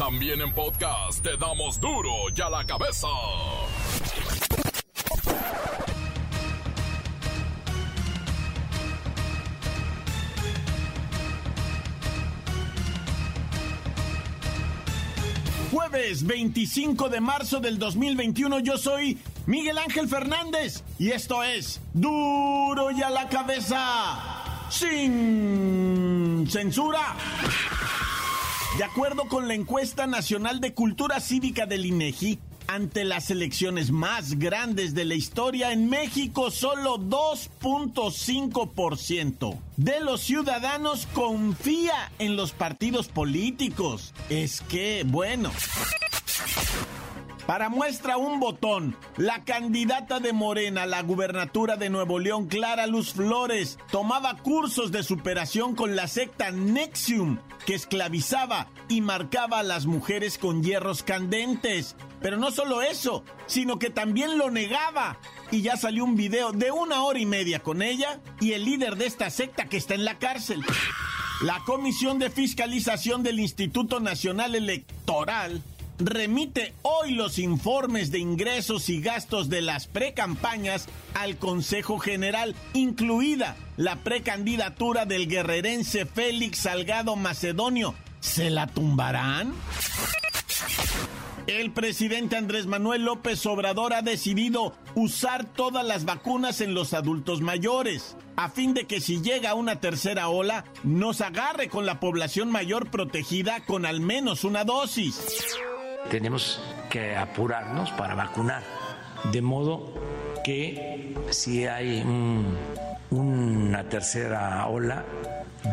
También en podcast te damos duro y a la cabeza. Jueves 25 de marzo del 2021 yo soy Miguel Ángel Fernández y esto es duro y a la cabeza sin censura. De acuerdo con la encuesta nacional de cultura cívica del INEGI, ante las elecciones más grandes de la historia en México, solo 2.5% de los ciudadanos confía en los partidos políticos. Es que, bueno. Para muestra un botón, la candidata de Morena a la gubernatura de Nuevo León, Clara Luz Flores, tomaba cursos de superación con la secta Nexium, que esclavizaba y marcaba a las mujeres con hierros candentes. Pero no solo eso, sino que también lo negaba. Y ya salió un video de una hora y media con ella y el líder de esta secta que está en la cárcel. La Comisión de Fiscalización del Instituto Nacional Electoral remite hoy los informes de ingresos y gastos de las precampañas al Consejo General, incluida la precandidatura del guerrerense Félix Salgado Macedonio. ¿Se la tumbarán? El presidente Andrés Manuel López Obrador ha decidido usar todas las vacunas en los adultos mayores, a fin de que si llega una tercera ola, nos agarre con la población mayor protegida con al menos una dosis tenemos que apurarnos para vacunar, de modo que si hay una tercera ola,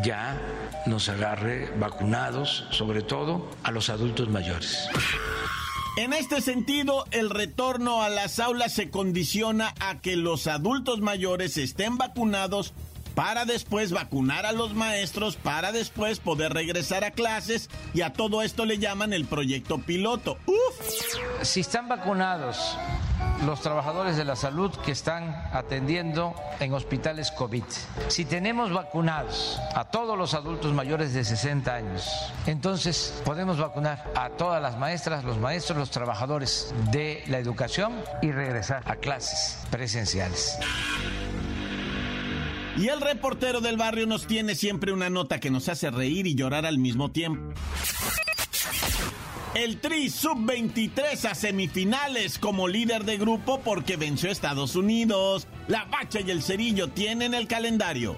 ya nos agarre vacunados, sobre todo a los adultos mayores. En este sentido, el retorno a las aulas se condiciona a que los adultos mayores estén vacunados para después vacunar a los maestros, para después poder regresar a clases y a todo esto le llaman el proyecto piloto. ¡Uf! Si están vacunados los trabajadores de la salud que están atendiendo en hospitales COVID. Si tenemos vacunados a todos los adultos mayores de 60 años, entonces podemos vacunar a todas las maestras, los maestros, los trabajadores de la educación y regresar a clases presenciales. Y el reportero del barrio nos tiene siempre una nota que nos hace reír y llorar al mismo tiempo. El Tri Sub-23 a semifinales como líder de grupo porque venció a Estados Unidos. La Bacha y el Cerillo tienen el calendario.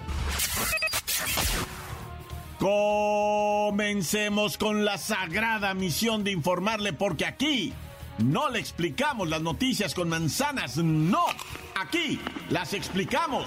Comencemos con la sagrada misión de informarle porque aquí no le explicamos las noticias con manzanas, no. Aquí las explicamos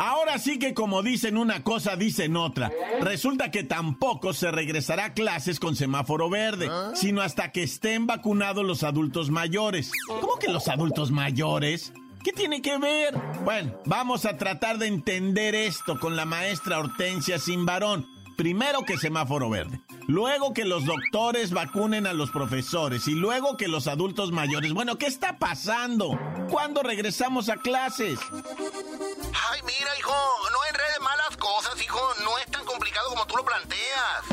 Ahora sí que como dicen una cosa, dicen otra. Resulta que tampoco se regresará a clases con semáforo verde, sino hasta que estén vacunados los adultos mayores. ¿Cómo que los adultos mayores? ¿Qué tiene que ver? Bueno, vamos a tratar de entender esto con la maestra Hortensia Simbarón. Primero que semáforo verde, luego que los doctores vacunen a los profesores y luego que los adultos mayores. Bueno, ¿qué está pasando? ¿Cuándo regresamos a clases? Ay, mira, hijo, no enredes malas cosas, hijo. No es tan complicado como tú lo planteas.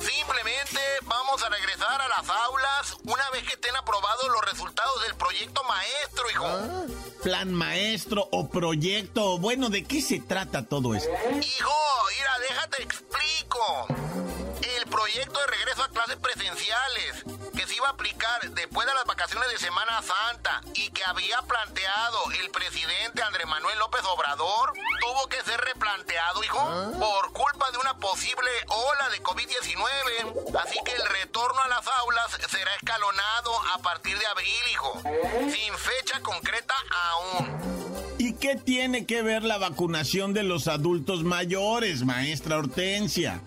Simplemente vamos a regresar a las aulas una vez que estén aprobados los resultados del proyecto maestro, hijo. Ah, plan maestro o proyecto. Bueno, ¿de qué se trata todo esto? Hijo, mira, déjate explico. El proyecto de regreso a clases presenciales iba a aplicar después de las vacaciones de Semana Santa y que había planteado el presidente Andrés Manuel López Obrador, tuvo que ser replanteado, hijo, ¿Ah? por culpa de una posible ola de COVID-19. Así que el retorno a las aulas será escalonado a partir de abril, hijo, sin fecha concreta aún. ¿Y qué tiene que ver la vacunación de los adultos mayores, maestra Hortensia?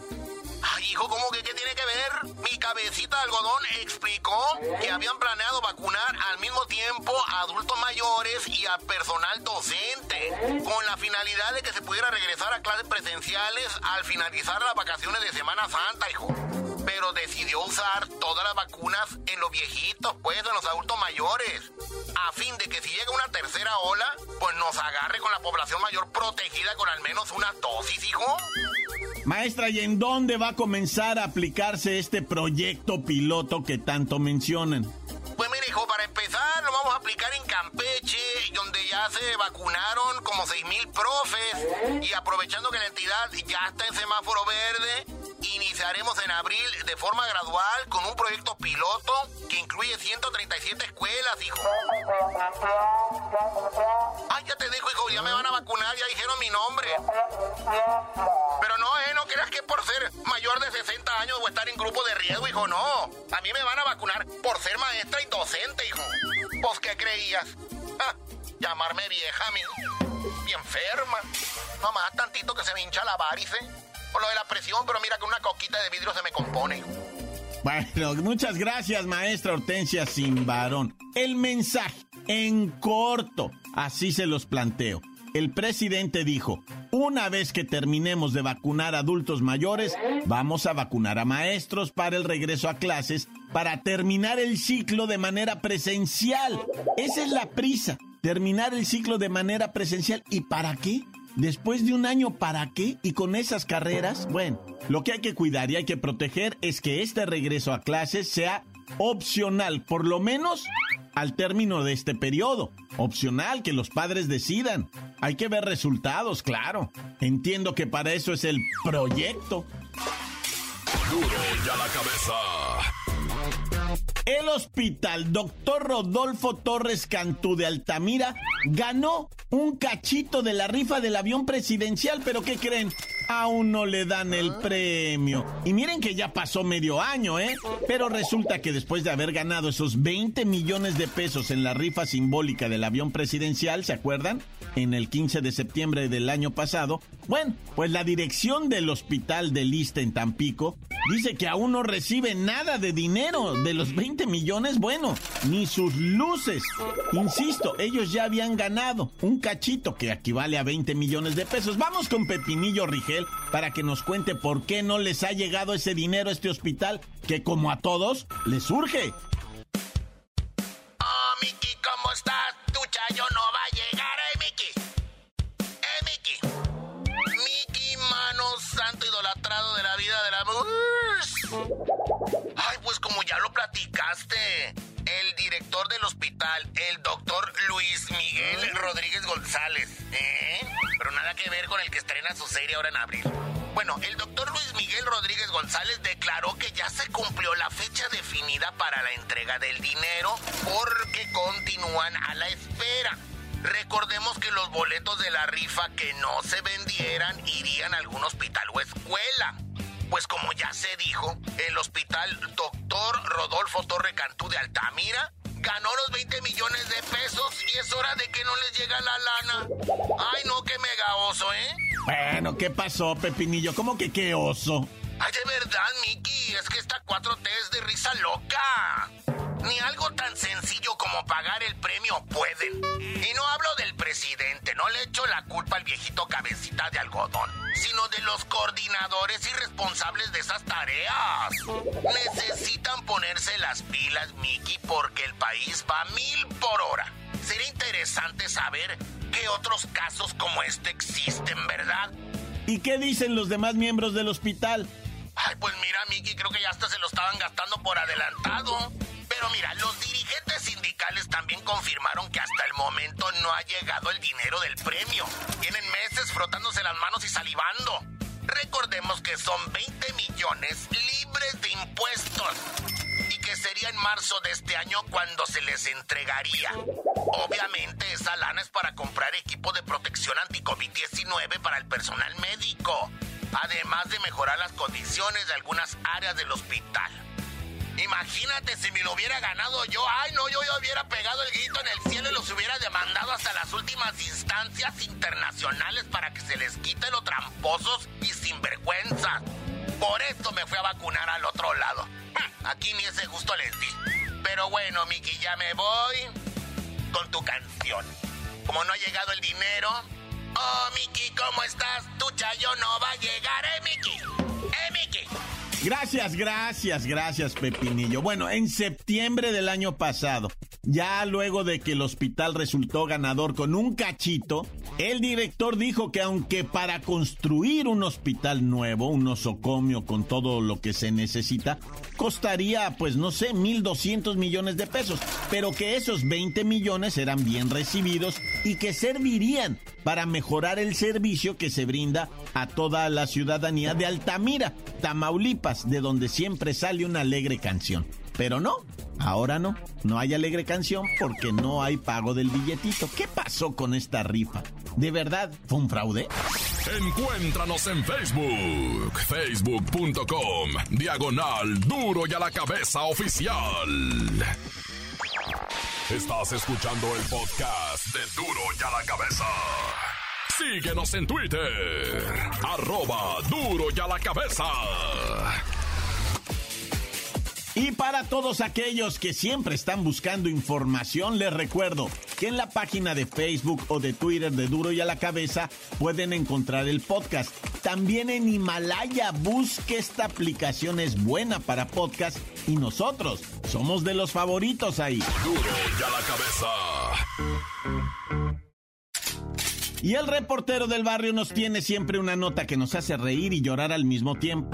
Hijo, ¿cómo que qué tiene que ver? mi cabecita de algodón explicó que habían planeado vacunar al mismo tiempo a adultos mayores y a personal docente, con la finalidad de que se pudiera regresar a clases presenciales al finalizar las vacaciones de Semana Santa, hijo. Pero decidió usar todas las vacunas en los viejitos, pues, en los adultos mayores, a fin de que si llega una tercera ola, pues nos agarre con la población mayor protegida con al menos una dosis, hijo. Maestra, ¿y en dónde va a comenzar a aplicarse este proyecto piloto que tanto mencionan? Pues mire, hijo, para empezar lo vamos a aplicar en Campeche, donde ya se vacunaron como 6 mil profes. Y aprovechando que la entidad ya está en semáforo verde, iniciaremos en abril de forma gradual con un proyecto piloto que incluye 137 escuelas, hijo. Ay, ya te dejo, hijo, ya me van a vacunar, ya dijeron mi nombre. Pero no, eh, no creas que por ser mayor de 60 años o estar en grupo de riesgo, hijo, no. A mí me van a vacunar por ser maestra y docente, hijo. ¿Pues qué creías? Ah, llamarme vieja mí. Y enferma. Mamá, tantito que se me hincha la varice. Por lo de la presión, pero mira que una coquita de vidrio se me compone. Bueno, muchas gracias, maestra Hortensia Sin varón. El mensaje, en corto, así se los planteo. El presidente dijo, una vez que terminemos de vacunar adultos mayores, vamos a vacunar a maestros para el regreso a clases, para terminar el ciclo de manera presencial. Esa es la prisa, terminar el ciclo de manera presencial. ¿Y para qué? Después de un año, ¿para qué? Y con esas carreras, bueno, lo que hay que cuidar y hay que proteger es que este regreso a clases sea opcional, por lo menos al término de este periodo. Opcional, que los padres decidan. Hay que ver resultados, claro. Entiendo que para eso es el proyecto. Duro la cabeza. El hospital Dr. Rodolfo Torres Cantú de Altamira ganó un cachito de la rifa del avión presidencial, pero ¿qué creen? Aún no le dan el premio. Y miren que ya pasó medio año, ¿eh? Pero resulta que después de haber ganado esos 20 millones de pesos en la rifa simbólica del avión presidencial, ¿se acuerdan? En el 15 de septiembre del año pasado. Bueno, pues la dirección del hospital de Lista en Tampico dice que aún no recibe nada de dinero de los 20 millones. Bueno, ni sus luces. Insisto, ellos ya habían ganado un cachito que equivale a 20 millones de pesos. Vamos con Pepinillo Rigel para que nos cuente por qué no les ha llegado ese dinero a este hospital que como a todos les surge. Oh, Miki, ¿cómo ahora en abril. Bueno, el doctor Luis Miguel Rodríguez González declaró que ya se cumplió la fecha definida para la entrega del dinero porque continúan a la espera. Recordemos que los boletos de la rifa que no se vendieran irían a algún hospital o escuela. Pues como ya se dijo, el hospital Doctor Rodolfo Torre Cantú de Altamira ganó los 20 millones de pesos y es hora de que no les llega la lana. Ay, no, ¿eh? Bueno, ¿qué pasó, Pepinillo? ¿Cómo que qué oso? Ay, de verdad, Mickey, es que esta 4T es de risa loca. Ni algo tan sencillo como pagar el premio pueden. Y no hablo del presidente, no le echo la culpa al viejito cabecita de algodón, sino de los coordinadores y responsables de esas tareas. Necesitan ponerse las pilas, Mickey, porque el país va mil por hora. Sería interesante saber qué otros casos como este existen, ¿verdad? ¿Y qué dicen los demás miembros del hospital? Ay, pues mira, Miki, creo que ya hasta se lo estaban gastando por adelantado. Pero mira, los dirigentes sindicales también confirmaron que hasta el momento no ha llegado el dinero del premio. Tienen meses frotándose las manos y salivando. Recordemos que son 20 millones libres de impuestos que sería en marzo de este año cuando se les entregaría. Obviamente esa lana es para comprar equipo de protección anti-COVID-19 para el personal médico, además de mejorar las condiciones de algunas áreas del hospital. Imagínate si me lo hubiera ganado yo. Ay, no, yo, yo hubiera pegado el grito en el cielo y los hubiera demandado hasta las últimas instancias internacionales para que se les quite lo tramposos y sinvergüenzas. Por esto me fui a vacunar al otro lado. Aquí ni ese gusto les di. Pero bueno, Miki, ya me voy con tu canción. Como no ha llegado el dinero. Oh, Miki, ¿cómo estás? Tu chayo no va a llegar, ¿eh, Miki? ¿Eh, Miki? Gracias, gracias, gracias, Pepinillo. Bueno, en septiembre del año pasado, ya luego de que el hospital resultó ganador con un cachito, el director dijo que aunque para construir un hospital nuevo, un nosocomio con todo lo que se necesita, costaría, pues no sé, 1.200 millones de pesos, pero que esos 20 millones eran bien recibidos y que servirían para mejorar el servicio que se brinda a toda la ciudadanía de Altamira, Tamaulipas, de donde siempre sale una alegre canción. Pero no, ahora no, no hay alegre canción porque no hay pago del billetito. ¿Qué pasó con esta rifa? ¿De verdad fue un fraude? Encuéntranos en Facebook, facebook.com, diagonal duro y a la cabeza oficial. Estás escuchando el podcast de duro y a la cabeza. Síguenos en Twitter, arroba duro y a la cabeza. Y para todos aquellos que siempre están buscando información, les recuerdo que en la página de Facebook o de Twitter de Duro y a la Cabeza pueden encontrar el podcast. También en Himalaya, busque esta aplicación, es buena para podcast y nosotros somos de los favoritos ahí. Duro y a la Cabeza. Y el reportero del barrio nos tiene siempre una nota que nos hace reír y llorar al mismo tiempo.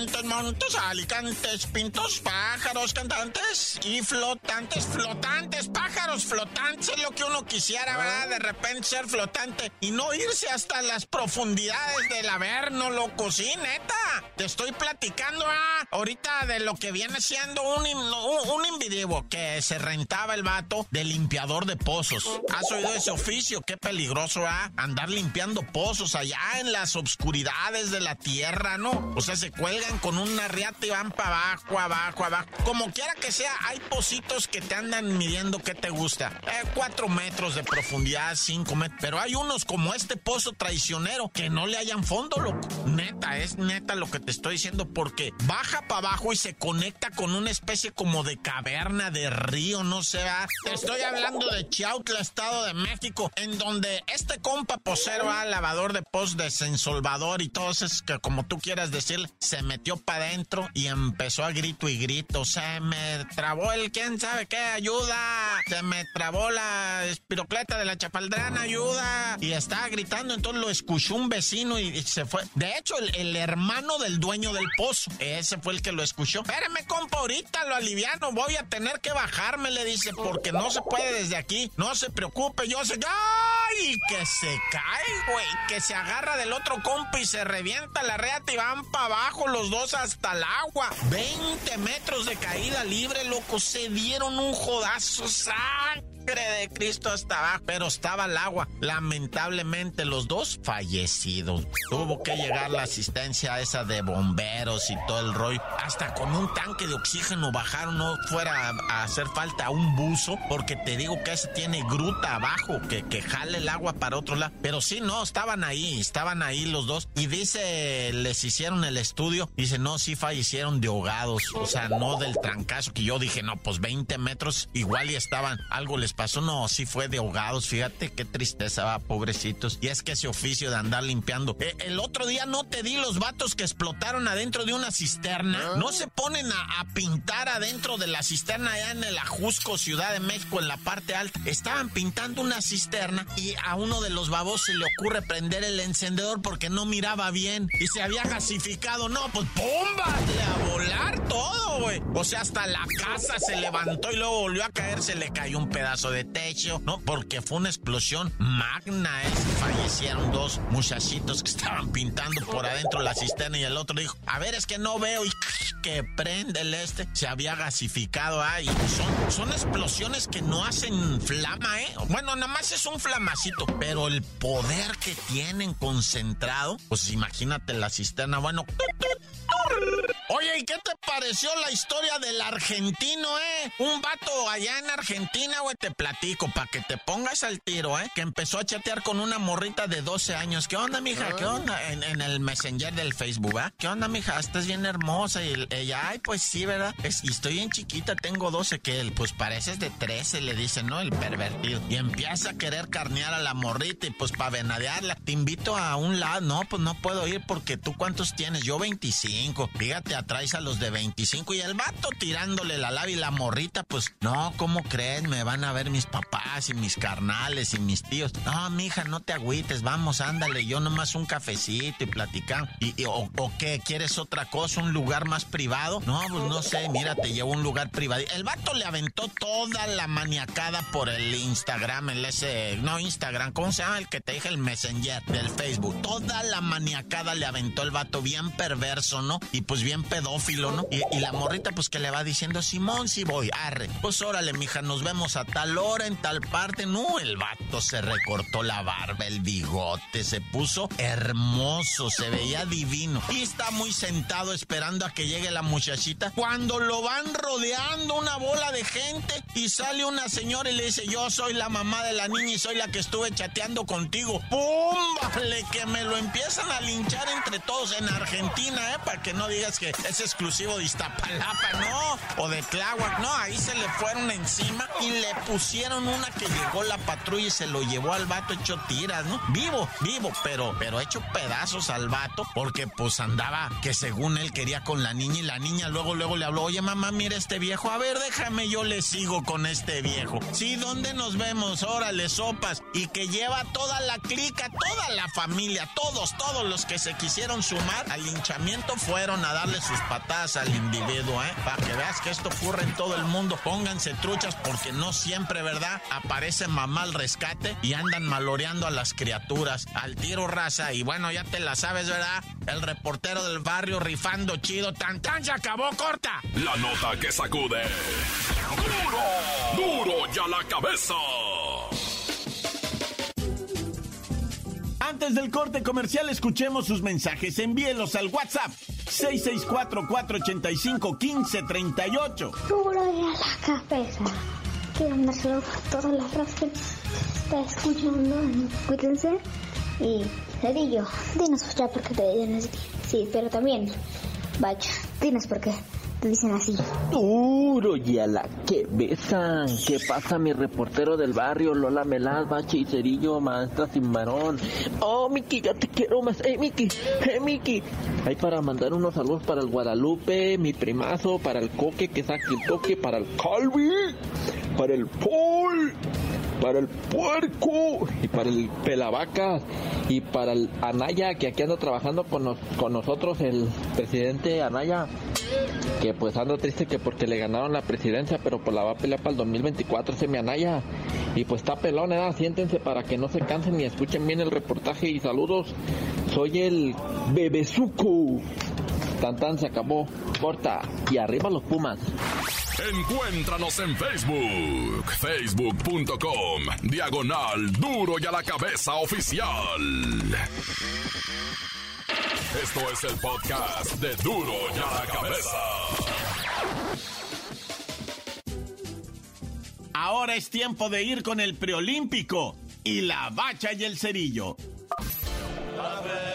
Montes, montes, alicantes, pintos, pájaros, cantantes y flotantes, flotantes, pájaros flotantes, es lo que uno quisiera, ¿verdad? De repente ser flotante y no irse hasta las profundidades del averno, loco, sí, neta. Te estoy platicando ah, ahorita de lo que viene siendo un, un, un individuo que se rentaba el vato de limpiador de pozos. ¿Has oído ese oficio? Qué peligroso, ¿ah? Andar limpiando pozos allá en las obscuridades de la tierra, ¿no? O sea, se con una riata y van para abajo, abajo, abajo. Como quiera que sea, hay pocitos que te andan midiendo qué te gusta. Eh, cuatro metros de profundidad, cinco metros. Pero hay unos como este pozo traicionero que no le hayan fondo, loco. Neta, es neta lo que te estoy diciendo porque baja para abajo y se conecta con una especie como de caverna, de río, no sé. ¿verdad? Te estoy hablando de Chiautla, Estado de México, en donde este compa posero, ¿verdad? lavador de post de Sensolvador y todo eso, es que como tú quieras decir, se metió para adentro y empezó a grito y grito. Se me trabó el quién sabe qué, ayuda. Se me trabó la espirocleta de la chapaldrana, ayuda. Y estaba gritando, entonces lo escuchó un vecino y se fue. De hecho, el, hermano del dueño del pozo, ese fue el que lo escuchó. Espérame, compa, ahorita lo aliviano, voy a tener que bajarme, le dice, porque no se puede desde aquí. No se preocupe, yo sé. ¡Ay! Que se cae, güey. Que se agarra del otro compa y se revienta la reata y van para abajo los dos hasta el agua. 20 metros de caída libre, loco. Se dieron un jodazo. ¡Sangre de Cristo hasta abajo! Pero estaba el agua. Lamentablemente, los dos fallecidos. Tuvo que llegar la asistencia esa de bomberos y todo el rollo. Hasta con un tanque de oxígeno bajaron. No fuera a hacer falta un buzo. Porque te digo que ese tiene gruta abajo. Que, que jale el agua para otro lado. Pero sí, no, estaban ahí. Estaban ahí los dos. Y dice, les hicieron el estudio. Dice, no, sí fallecieron de ahogados. O sea, no del trancazo que yo dije, no, pues 20 metros igual y estaban. Algo les pasó. No, sí fue de ahogados. Fíjate qué tristeza, va, pobrecitos. Y es que ese oficio de andar limpiando. Eh, el otro día no te di los vatos que explotaron adentro de una cisterna. No se ponen a, a pintar adentro de la cisterna allá en el Ajusco, Ciudad de México, en la parte alta. Estaban pintando una cisterna y a uno de los babos se le ocurre prender el encendedor porque no miraba bien y se había gasificado. No, pues ¡pumba! a volar todo, güey. O sea, hasta la casa se levantó y luego volvió a caer, se le cayó un pedazo de techo, ¿no? Porque fue una explosión magna, ¿eh? Fallecieron dos muchachitos que estaban pintando por adentro la cisterna y el otro dijo, a ver, es que no veo y que prende el este. Se había gasificado ahí. Son, son explosiones que no hacen flama, ¿eh? Bueno, nada más es un flamacito, pero el poder que tienen concentrado, pues imagínate la cisterna, bueno... Oye, ¿y qué te pareció la historia del argentino, eh? Un vato allá en Argentina, güey, te platico, para que te pongas al tiro, eh, que empezó a chatear con una morrita de 12 años. ¿Qué onda, mija? ¿Qué onda? En, el Messenger del Facebook, ¿ah? ¿Qué onda, mija? Estás bien hermosa. Y ella, ay, pues sí, ¿verdad? Es, y estoy bien chiquita, tengo 12, que él, pues pareces de 13, le dice, ¿no? El pervertido. Y empieza a querer carnear a la morrita y pues para venadearla. Te invito a un lado. No, pues no puedo ir porque tú cuántos tienes. Yo 25. Fíjate, atraes a los de 25 y el vato tirándole la lava y la morrita, pues no, ¿cómo crees? Me van a ver mis papás y mis carnales y mis tíos. No, mija, no te agüites, vamos, ándale, yo nomás un cafecito y platicamos. Y, o, qué? ¿Quieres otra cosa? ¿Un lugar más privado? No, pues no sé, mira, te llevo un lugar privado. El vato le aventó toda la maniacada por el Instagram, el ese, no Instagram, ¿cómo se llama? El que te dije el Messenger del Facebook. Toda la maniacada le aventó el vato bien perverso, ¿no? Y pues bien pedófilo, ¿no? Y la morrita pues que le va diciendo, Simón, si voy, arre. Pues órale, mija, nos vemos a tal hora, en tal parte. No, el vato se recortó la barba, el bigote, se puso hermoso, se veía divino. Y está muy sentado esperando a que llegue la muchachita. Cuando lo van rodeando una bola de gente y sale una señora y le dice, yo soy la mamá de la niña y soy la que estuve chateando contigo. ¡Pum! Vale, que me lo empiezan a linchar entre todos en Argentina, ¿eh? Para que no digas que es exclusivo de Iztapalapa, ¿no? O de Tláhuac, no, ahí se le fueron encima y le pusieron una que llegó la patrulla y se lo llevó al vato hecho tiras, ¿no? Vivo, vivo, pero, pero hecho pedazos al vato porque pues andaba que según él quería con la niña y la niña luego, luego le habló, oye mamá, mira este viejo, a ver, déjame, yo le sigo con este viejo. Sí, ¿dónde nos vemos? Órale, sopas. Y que lleva toda la clica, toda la familia, todos, todos los que se quisieron sumar al linchamiento fueron a darle sus patadas al individuo, ¿eh? Para que veas que esto ocurre en todo el mundo. Pónganse truchas porque no siempre, ¿verdad? Aparece mamá al rescate y andan maloreando a las criaturas. Al tiro raza. Y bueno, ya te la sabes, ¿verdad? El reportero del barrio rifando chido. Tan tan se acabó corta. La nota que sacude. ¡Duro! ¡Duro ya la cabeza! Antes del corte comercial, escuchemos sus mensajes. Envíelos al WhatsApp 664-485-1538. Duro ya la cabeza. Quiero mandárselo a todas las razas que está escuchando. Cuídense. Y Cedillo, dinos ya por qué te dicen así. Sí, pero también, vaya, dinos por qué dicen así. Duro y a la que besan. ¿Qué pasa, mi reportero del barrio? Lola Melaz, Bache y Cerillo, maestra sin varón. Oh, Miki, ya te quiero más. Eh, Miki, eh, Miki. Hay para mandar unos saludos para el Guadalupe, mi primazo, para el Coque, que saque el toque, para el Calvi, para el Paul para el puerco y para el pelavaca y para el Anaya que aquí anda trabajando con, con nosotros el presidente Anaya que pues ando triste que porque le ganaron la presidencia pero pues la va a pelear para el 2024 ese mi Anaya. Y pues está pelón, ¿eh? siéntense para que no se cansen y escuchen bien el reportaje y saludos. Soy el Bebezuco. Tan tan se acabó. Corta. Y arriba los Pumas Encuéntranos en Facebook, facebook.com, diagonal duro y a la cabeza oficial. Esto es el podcast de duro y a la cabeza. Ahora es tiempo de ir con el preolímpico y la bacha y el cerillo. en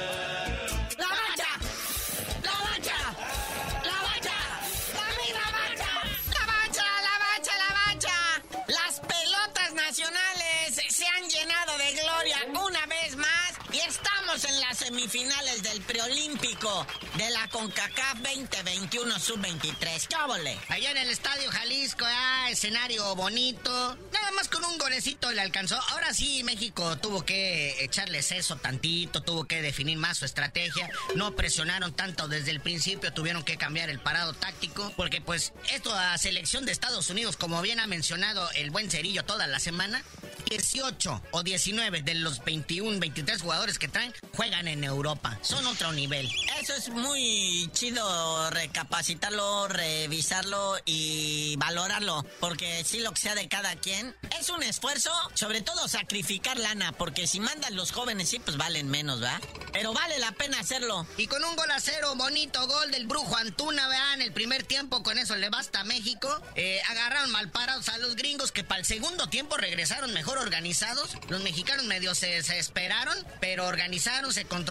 semifinales del preolímpico de la CONCACAF 2021 sub-23. ¡Cábole! Allá en el Estadio Jalisco, ah, escenario bonito. Nada más con un golecito le alcanzó. Ahora sí, México tuvo que echarle eso tantito, tuvo que definir más su estrategia. No presionaron tanto desde el principio, tuvieron que cambiar el parado táctico. Porque pues esto a selección de Estados Unidos, como bien ha mencionado el buen Cerillo toda la semana, 18 o 19 de los 21, 23 jugadores que traen juegan en Europa. Son otro nivel. Eso es muy chido recapacitarlo, revisarlo y valorarlo, porque sí lo que sea de cada quien es un esfuerzo, sobre todo sacrificar lana, porque si mandan los jóvenes sí pues valen menos, ¿va? Pero vale la pena hacerlo. Y con un gol a cero, bonito gol del Brujo Antuna, vean, el primer tiempo con eso le basta a México. Eh, agarraron mal parados a los gringos que para el segundo tiempo regresaron mejor organizados. Los mexicanos medio se desesperaron, pero organizaron, se controlaron,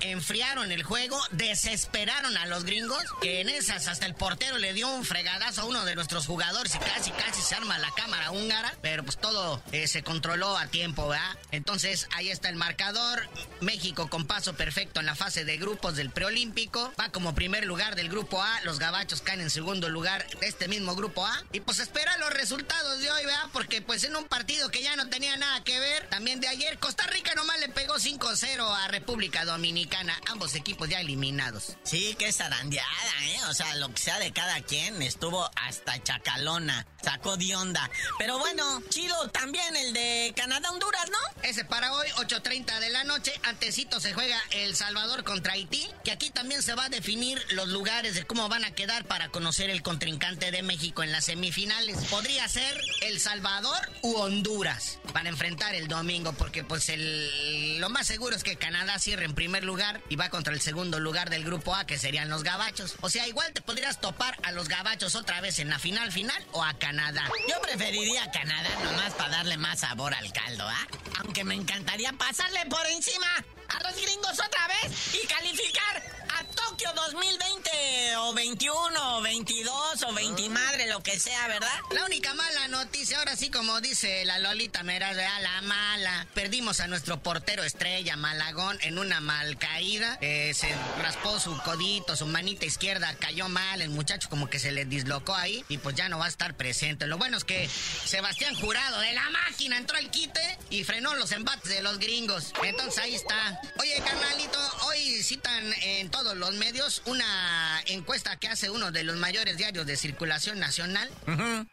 enfriaron el juego, desesperaron a los gringos, que en esas hasta el portero le dio un fregadazo a uno de nuestros jugadores y casi casi se arma la cámara húngara, pero pues todo eh, se controló a tiempo, ¿verdad? Entonces ahí está el marcador. México con paso perfecto en la fase de grupos del preolímpico. Va como primer lugar del grupo A. Los gabachos caen en segundo lugar de este mismo grupo A. Y pues espera los resultados de hoy, ¿verdad? Porque pues en un partido que ya no tenía nada que ver, también de ayer, Costa Rica nomás le pegó 5-0 a República Dominicana. Ambos equipos ya eliminados. Sí, qué zarandeada, ¿eh? O sea, lo que sea de cada quien estuvo hasta chacalona. Sacó de onda. Pero bueno, chido también el de Canadá-Honduras, ¿no? Ese para hoy, 8.30 de la noche. Antecito se juega El Salvador contra Haití. Que aquí también se va a definir los lugares de cómo van a quedar para conocer el contrincante de México en las semifinales. Podría ser El Salvador u Honduras para enfrentar el domingo. Porque pues el, lo más seguro es que Canadá en primer lugar y va contra el segundo lugar del grupo A, que serían los gabachos. O sea, igual te podrías topar a los gabachos otra vez en la final final o a Canadá. Yo preferiría Canadá nomás para darle más sabor al caldo, ¿ah? Aunque me encantaría pasarle por encima a los gringos otra vez y calificar a Tokio 2020 o 21 o 22 o 20 madre, lo sea, ¿verdad? La única mala noticia, ahora sí como dice la Lolita Meraz, ¿verdad? la mala. Perdimos a nuestro portero estrella Malagón en una mal caída. Eh, se raspó su codito, su manita izquierda cayó mal, el muchacho como que se le dislocó ahí y pues ya no va a estar presente. Lo bueno es que Sebastián Jurado de la máquina entró al quite y frenó los embates de los gringos. Entonces ahí está. Oye, carnalito, hoy citan en todos los medios una encuesta que hace uno de los mayores diarios de circulación nacional,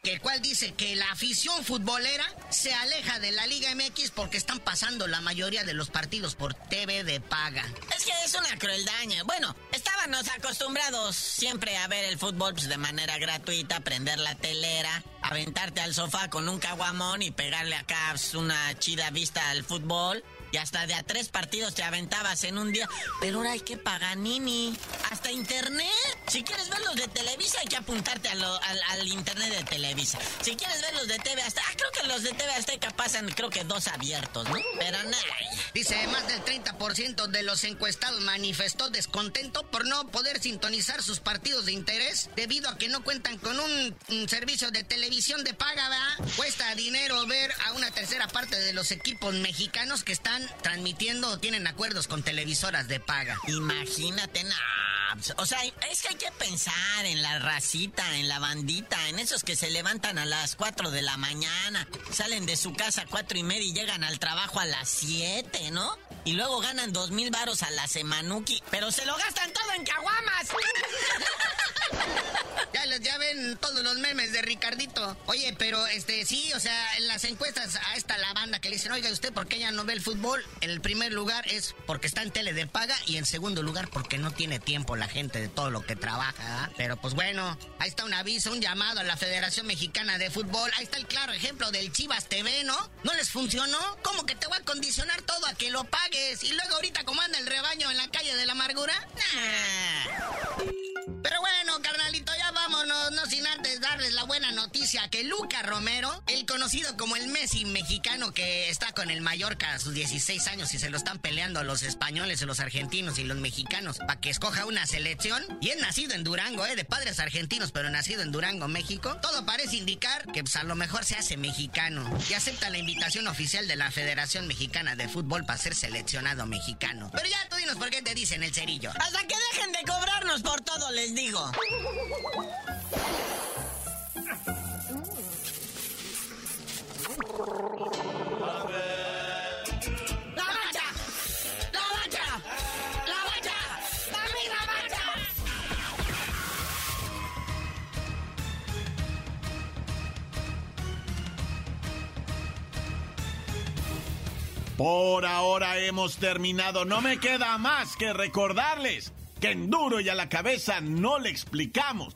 que el cual dice que la afición futbolera se aleja de la Liga MX porque están pasando la mayoría de los partidos por TV de paga. Es que es una crueldaña. Bueno, estábamos acostumbrados siempre a ver el fútbol pues, de manera gratuita, prender la telera, aventarte al sofá con un caguamón y pegarle acá pues, una chida vista al fútbol. Y hasta de a tres partidos te aventabas en un día. Pero ahora hay que pagar, Nini. Hasta internet. Si quieres ver los de Televisa, hay que apuntarte a lo- al, al internet de Televisa. Si quieres ver los de TV Azteca, ah, creo que los de TV Azteca pasan, creo que dos abiertos, ¿no? Pero nada. Dice, más del 30% de los encuestados manifestó descontento por no poder sintonizar sus partidos de interés debido a que no cuentan con un, un servicio de televisión de paga, ¿verdad? Cuesta dinero ver a una tercera parte de los equipos mexicanos que están transmitiendo o tienen acuerdos con televisoras de paga. Imagínate, pues, O sea, es que hay que pensar en la racita, en la bandita, en esos que se levantan a las 4 de la mañana, salen de su casa a cuatro y media y llegan al trabajo a las 7, ¿no? Y luego ganan dos mil varos a la semanuki, pero se lo gastan todo en caguamas. Ya, ven todos los memes de Ricardito. Oye, pero este sí, o sea, en las encuestas a esta la banda que le dicen, oiga, ¿usted por qué ya no ve el fútbol? En el primer lugar es porque está en tele de paga y en segundo lugar porque no tiene tiempo la gente de todo lo que trabaja. ¿ah? Pero pues bueno, ahí está un aviso, un llamado a la Federación Mexicana de Fútbol. Ahí está el claro ejemplo del Chivas TV, ¿no? ¿No les funcionó? ¿Cómo que te va a condicionar todo a que lo pagues? Y luego ahorita como anda el rebaño en la calle de la amargura. Nah. Pero bueno, carnalito, ya vámonos, no sin antes darles la buena noticia que Luca Romero, el conocido como el Messi mexicano que está con el Mallorca a sus 16 años y se lo están peleando los españoles, los argentinos y los mexicanos para que escoja una selección, y es nacido en Durango, eh, de padres argentinos, pero nacido en Durango, México, todo parece indicar que pues, a lo mejor se hace mexicano y acepta la invitación oficial de la Federación Mexicana de Fútbol para ser seleccionado mexicano. Pero ya tú dinos por qué te dicen el cerillo. Hasta que dejen de cobrarnos por todo, les digo. Por ahora hemos terminado. No me queda más que recordarles porque en duro y a la cabeza no le explicamos